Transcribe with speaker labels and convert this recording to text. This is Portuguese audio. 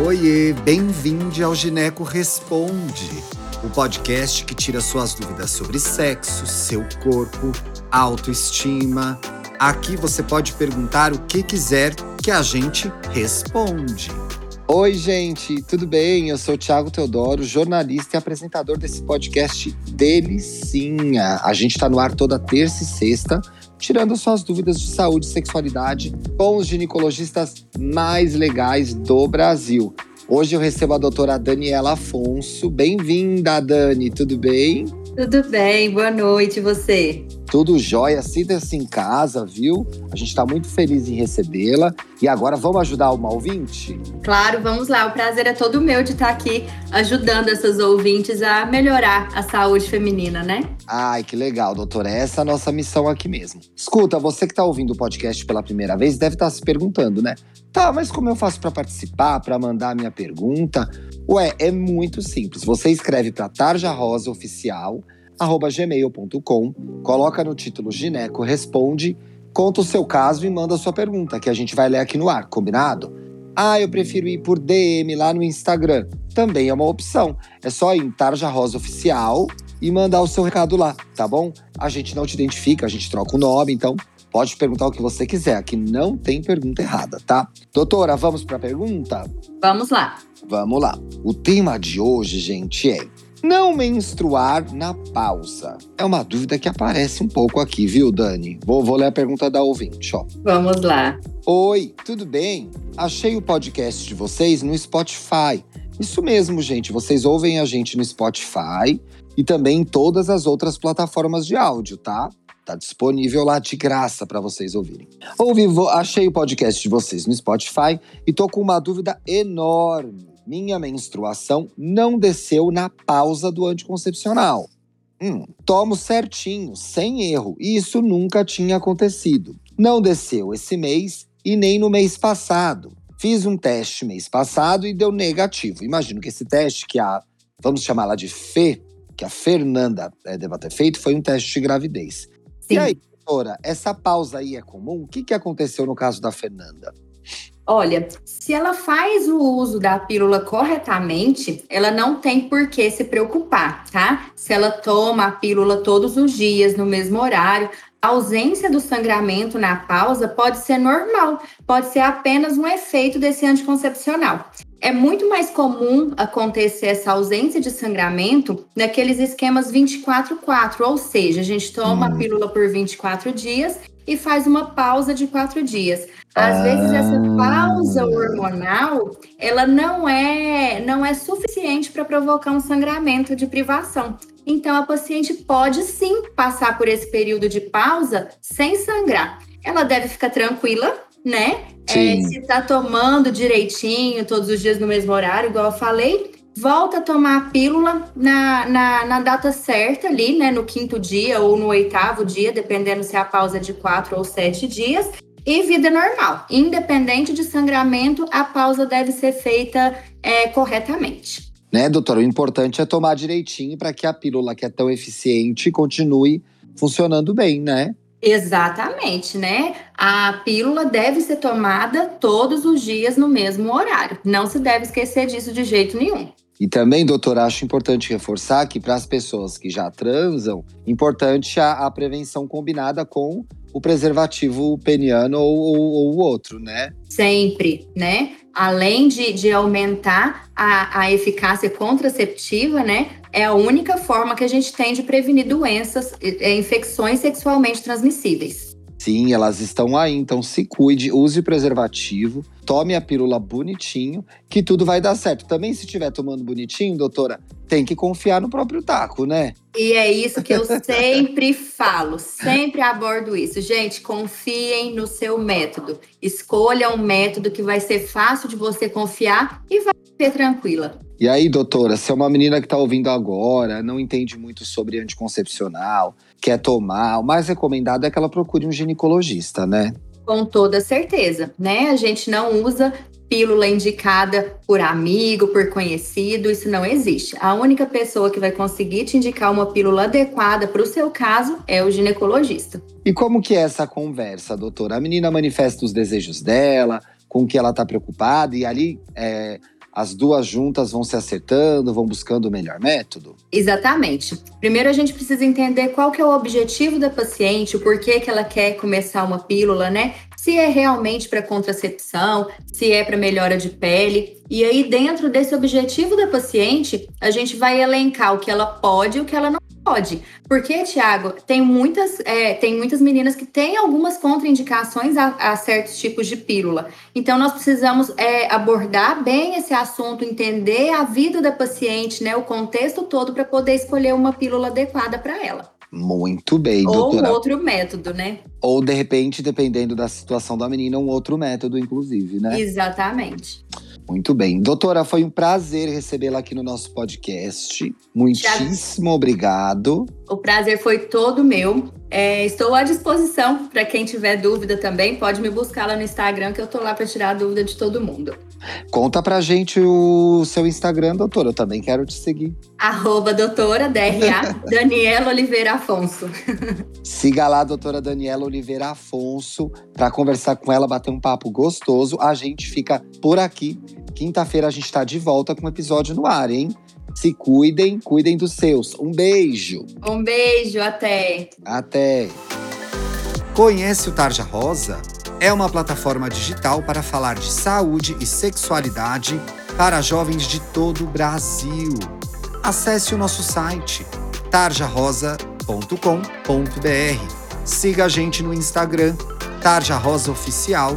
Speaker 1: Oiê, bem-vindo ao Gineco Responde, o podcast que tira suas dúvidas sobre sexo, seu corpo, autoestima. Aqui você pode perguntar o que quiser que a gente responde.
Speaker 2: Oi, gente, tudo bem? Eu sou o Thiago Teodoro, jornalista e apresentador desse podcast Delicinha. A gente está no ar toda terça e sexta, tirando suas dúvidas de saúde e sexualidade com os ginecologistas mais legais do Brasil. Hoje eu recebo a doutora Daniela Afonso. Bem-vinda, Dani, tudo bem?
Speaker 3: Tudo bem, boa noite, você?
Speaker 2: Tudo jóia, sinta-se em casa, viu? A gente está muito feliz em recebê-la. E agora vamos ajudar uma ouvinte?
Speaker 3: Claro, vamos lá. O prazer é todo meu de estar aqui ajudando essas ouvintes a melhorar a saúde feminina, né?
Speaker 2: Ai, que legal, doutora. Essa é a nossa missão aqui mesmo. Escuta, você que está ouvindo o podcast pela primeira vez deve estar tá se perguntando, né? Tá, mas como eu faço para participar, para mandar a minha pergunta? Ué, é muito simples. Você escreve para Tarja Rosa Oficial gmail.com, coloca no título Gineco Responde, conta o seu caso e manda a sua pergunta, que a gente vai ler aqui no ar, combinado? Ah, eu prefiro ir por DM lá no Instagram. Também é uma opção. É só ir em Tarja Rosa Oficial e mandar o seu recado lá, tá bom? A gente não te identifica, a gente troca o nome, então pode perguntar o que você quiser. Aqui não tem pergunta errada, tá? Doutora, vamos para a pergunta?
Speaker 3: Vamos lá.
Speaker 2: Vamos lá. O tema de hoje, gente, é não menstruar na pausa. É uma dúvida que aparece um pouco aqui, viu, Dani? Vou, vou ler a pergunta da ouvinte, ó.
Speaker 3: Vamos lá.
Speaker 2: Oi, tudo bem? Achei o podcast de vocês no Spotify. Isso mesmo, gente. Vocês ouvem a gente no Spotify e também em todas as outras plataformas de áudio, tá? Tá disponível lá de graça para vocês ouvirem. Ouvi, achei o podcast de vocês no Spotify e tô com uma dúvida enorme minha menstruação não desceu na pausa do anticoncepcional. Hum, tomo certinho, sem erro, e isso nunca tinha acontecido. Não desceu esse mês e nem no mês passado. Fiz um teste mês passado e deu negativo. Imagino que esse teste, que a, vamos chamá-la de Fê, que a Fernanda é, deva ter feito, foi um teste de gravidez. Sim. E aí, doutora, essa pausa aí é comum? O que, que aconteceu no caso da Fernanda?
Speaker 3: Olha, se ela faz o uso da pílula corretamente, ela não tem por que se preocupar, tá? Se ela toma a pílula todos os dias, no mesmo horário, a ausência do sangramento na pausa pode ser normal, pode ser apenas um efeito desse anticoncepcional. É muito mais comum acontecer essa ausência de sangramento naqueles esquemas 24-4, ou seja, a gente toma hum. a pílula por 24 dias e faz uma pausa de quatro dias. Às ah. vezes essa pausa hormonal, ela não é não é suficiente para provocar um sangramento de privação. Então a paciente pode sim passar por esse período de pausa sem sangrar. Ela deve ficar tranquila, né? É, se está tomando direitinho todos os dias no mesmo horário, igual eu falei, volta a tomar a pílula na, na, na, data certa ali, né? No quinto dia ou no oitavo dia, dependendo se a pausa é de quatro ou sete dias. E vida normal. Independente de sangramento, a pausa deve ser feita é, corretamente.
Speaker 2: Né, doutora? O importante é tomar direitinho para que a pílula, que é tão eficiente, continue funcionando bem, né?
Speaker 3: Exatamente, né? A pílula deve ser tomada todos os dias no mesmo horário. Não se deve esquecer disso de jeito nenhum.
Speaker 2: E também, doutor, acho importante reforçar que para as pessoas que já transam, importante a, a prevenção combinada com o preservativo peniano ou, o outro, né?
Speaker 3: Sempre, né? Além de, de aumentar a, a eficácia contraceptiva, né? É a única forma que a gente tem de prevenir doenças, é, infecções sexualmente transmissíveis.
Speaker 2: Sim, elas estão aí, então se cuide, use preservativo, tome a pílula bonitinho, que tudo vai dar certo. Também, se estiver tomando bonitinho, doutora, tem que confiar no próprio taco, né?
Speaker 3: E é isso que eu sempre falo, sempre abordo isso. Gente, confiem no seu método. Escolha um método que vai ser fácil de você confiar e vai ser tranquila.
Speaker 2: E aí, doutora, se é uma menina que está ouvindo agora, não entende muito sobre anticoncepcional, quer tomar, o mais recomendado é que ela procure um ginecologista, né?
Speaker 3: Com toda certeza, né? A gente não usa pílula indicada por amigo, por conhecido, isso não existe. A única pessoa que vai conseguir te indicar uma pílula adequada para o seu caso é o ginecologista.
Speaker 2: E como que é essa conversa, doutora? A menina manifesta os desejos dela, com que ela está preocupada e ali é, as duas juntas vão se acertando, vão buscando o melhor método?
Speaker 3: Exatamente. Primeiro a gente precisa entender qual que é o objetivo da paciente, o porquê que ela quer começar uma pílula, né? Se é realmente para contracepção, se é para melhora de pele. E aí, dentro desse objetivo da paciente, a gente vai elencar o que ela pode e o que ela não pode. Porque, Tiago, tem muitas, é, tem muitas meninas que têm algumas contraindicações a, a, certos tipos de pílula. Então, nós precisamos é, abordar bem esse assunto, entender a vida da paciente, né, o contexto todo, para poder escolher uma pílula adequada para ela.
Speaker 2: Muito bem,
Speaker 3: Ou
Speaker 2: doutora.
Speaker 3: Ou outro método, né?
Speaker 2: Ou, de repente, dependendo da situação da menina, um outro método, inclusive, né?
Speaker 3: Exatamente.
Speaker 2: Muito bem. Doutora, foi um prazer recebê-la aqui no nosso podcast. Muitíssimo obrigado.
Speaker 3: O prazer foi todo meu. É, estou à disposição para quem tiver dúvida também. Pode me buscar lá no Instagram, que eu estou lá para tirar a dúvida de todo mundo.
Speaker 2: Conta pra gente o seu Instagram, doutora. Eu também quero te seguir.
Speaker 3: Arroba doutora DRA Daniela Oliveira Afonso.
Speaker 2: Siga lá doutora Daniela Oliveira Afonso para conversar com ela, bater um papo gostoso. A gente fica por aqui. Quinta-feira a gente está de volta com um episódio no ar, hein? Se cuidem, cuidem dos seus. Um beijo.
Speaker 3: Um beijo, até.
Speaker 2: Até.
Speaker 1: Conhece o Tarja Rosa? É uma plataforma digital para falar de saúde e sexualidade para jovens de todo o Brasil. Acesse o nosso site tarjarosa.com.br. Siga a gente no Instagram, Tarja Rosa Oficial,